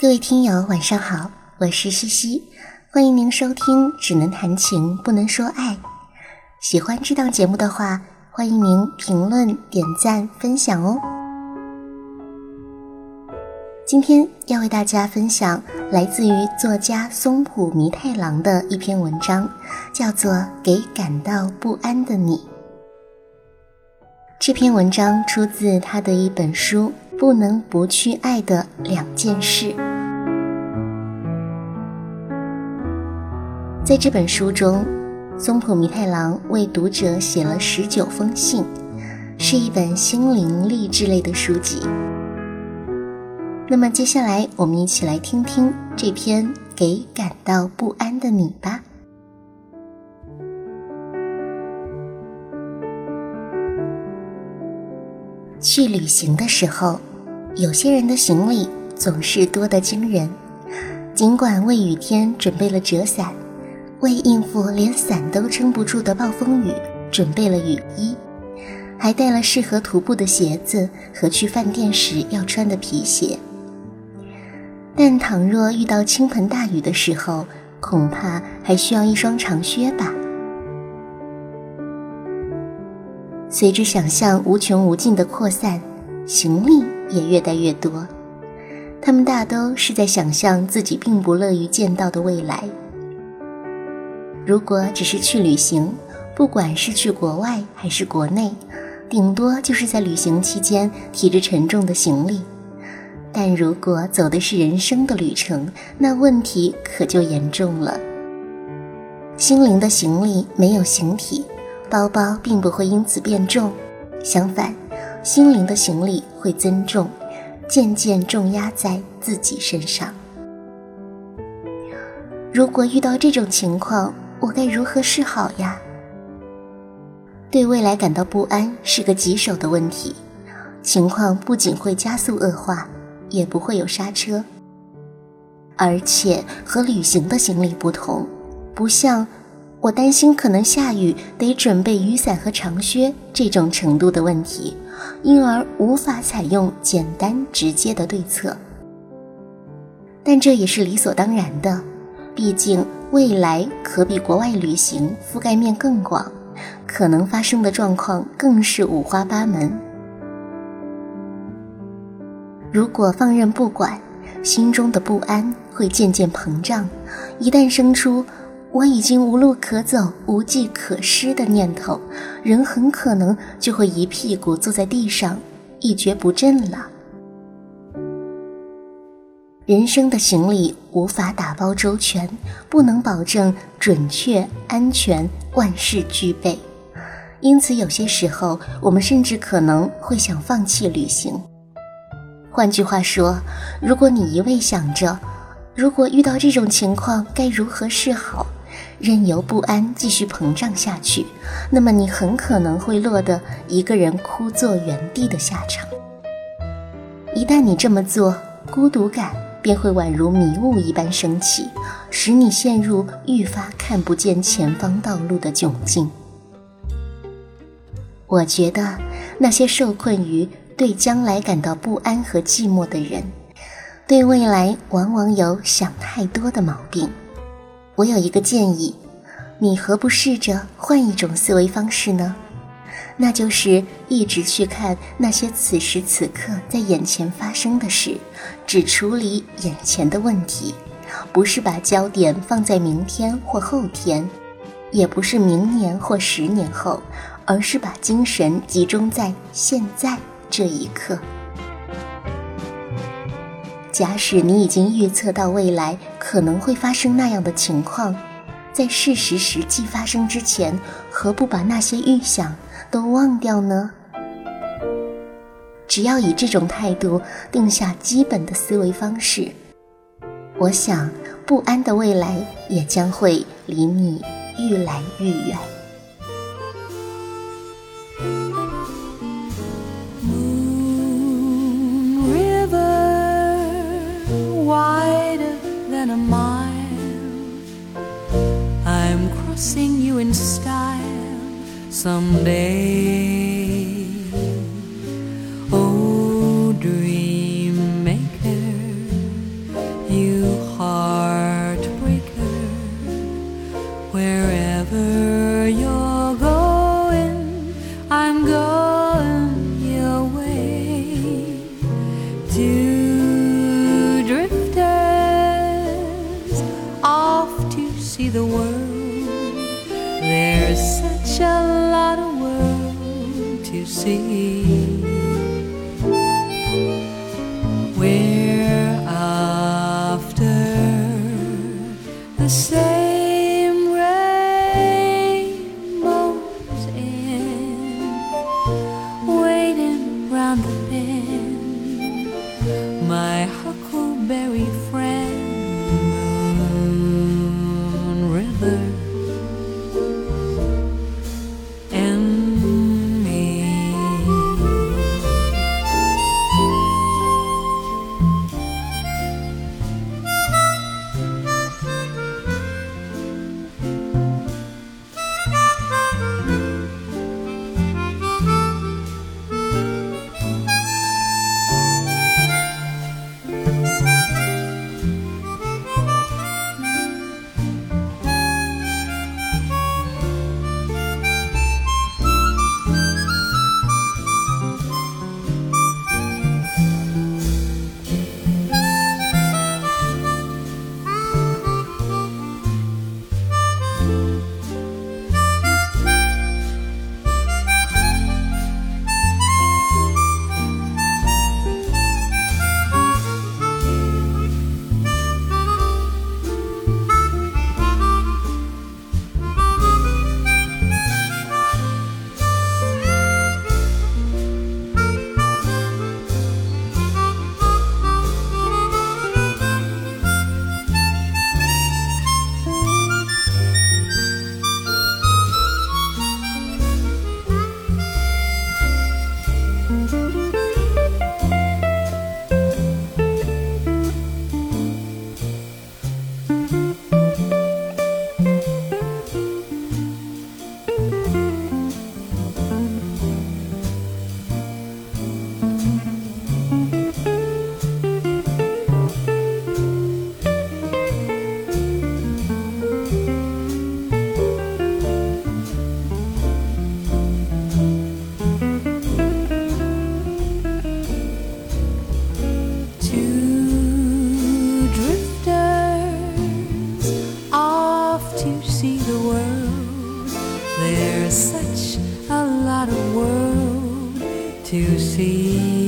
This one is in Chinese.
各位听友，晚上好，我是西西，欢迎您收听《只能谈情不能说爱》。喜欢这档节目的话，欢迎您评论、点赞、分享哦。今天要为大家分享来自于作家松浦弥太郎的一篇文章，叫做《给感到不安的你》。这篇文章出自他的一本书。不能不去爱的两件事。在这本书中，松浦弥太郎为读者写了十九封信，是一本心灵励志类的书籍。那么，接下来我们一起来听听这篇《给感到不安的你》吧。去旅行的时候。有些人的行李总是多得惊人，尽管为雨天准备了折伞，为应付连伞都撑不住的暴风雨准备了雨衣，还带了适合徒步的鞋子和去饭店时要穿的皮鞋。但倘若遇到倾盆大雨的时候，恐怕还需要一双长靴吧。随着想象无穷无尽的扩散，行李。也越带越多，他们大都是在想象自己并不乐于见到的未来。如果只是去旅行，不管是去国外还是国内，顶多就是在旅行期间提着沉重的行李；但如果走的是人生的旅程，那问题可就严重了。心灵的行李没有形体，包包并不会因此变重，相反。心灵的行李会增重，渐渐重压在自己身上。如果遇到这种情况，我该如何是好呀？对未来感到不安是个棘手的问题，情况不仅会加速恶化，也不会有刹车。而且和旅行的行李不同，不像我担心可能下雨，得准备雨伞和长靴这种程度的问题。因而无法采用简单直接的对策，但这也是理所当然的。毕竟未来可比国外旅行覆盖面更广，可能发生的状况更是五花八门。如果放任不管，心中的不安会渐渐膨胀，一旦生出。我已经无路可走、无计可施的念头，人很可能就会一屁股坐在地上，一蹶不振了。人生的行李无法打包周全，不能保证准确、安全、万事俱备，因此有些时候我们甚至可能会想放弃旅行。换句话说，如果你一味想着，如果遇到这种情况该如何是好？任由不安继续膨胀下去，那么你很可能会落得一个人枯坐原地的下场。一旦你这么做，孤独感便会宛如迷雾一般升起，使你陷入愈发看不见前方道路的窘境。我觉得那些受困于对将来感到不安和寂寞的人，对未来往往有想太多的毛病。我有一个建议，你何不试着换一种思维方式呢？那就是一直去看那些此时此刻在眼前发生的事，只处理眼前的问题，不是把焦点放在明天或后天，也不是明年或十年后，而是把精神集中在现在这一刻。假使你已经预测到未来可能会发生那样的情况，在事实实际发生之前，何不把那些预想都忘掉呢？只要以这种态度定下基本的思维方式，我想不安的未来也将会离你愈来愈远。sing you in style someday. Oh, dream. We're after the same rainbow's end, waiting round the bend. My huckleberry friend. such a lot of world to see.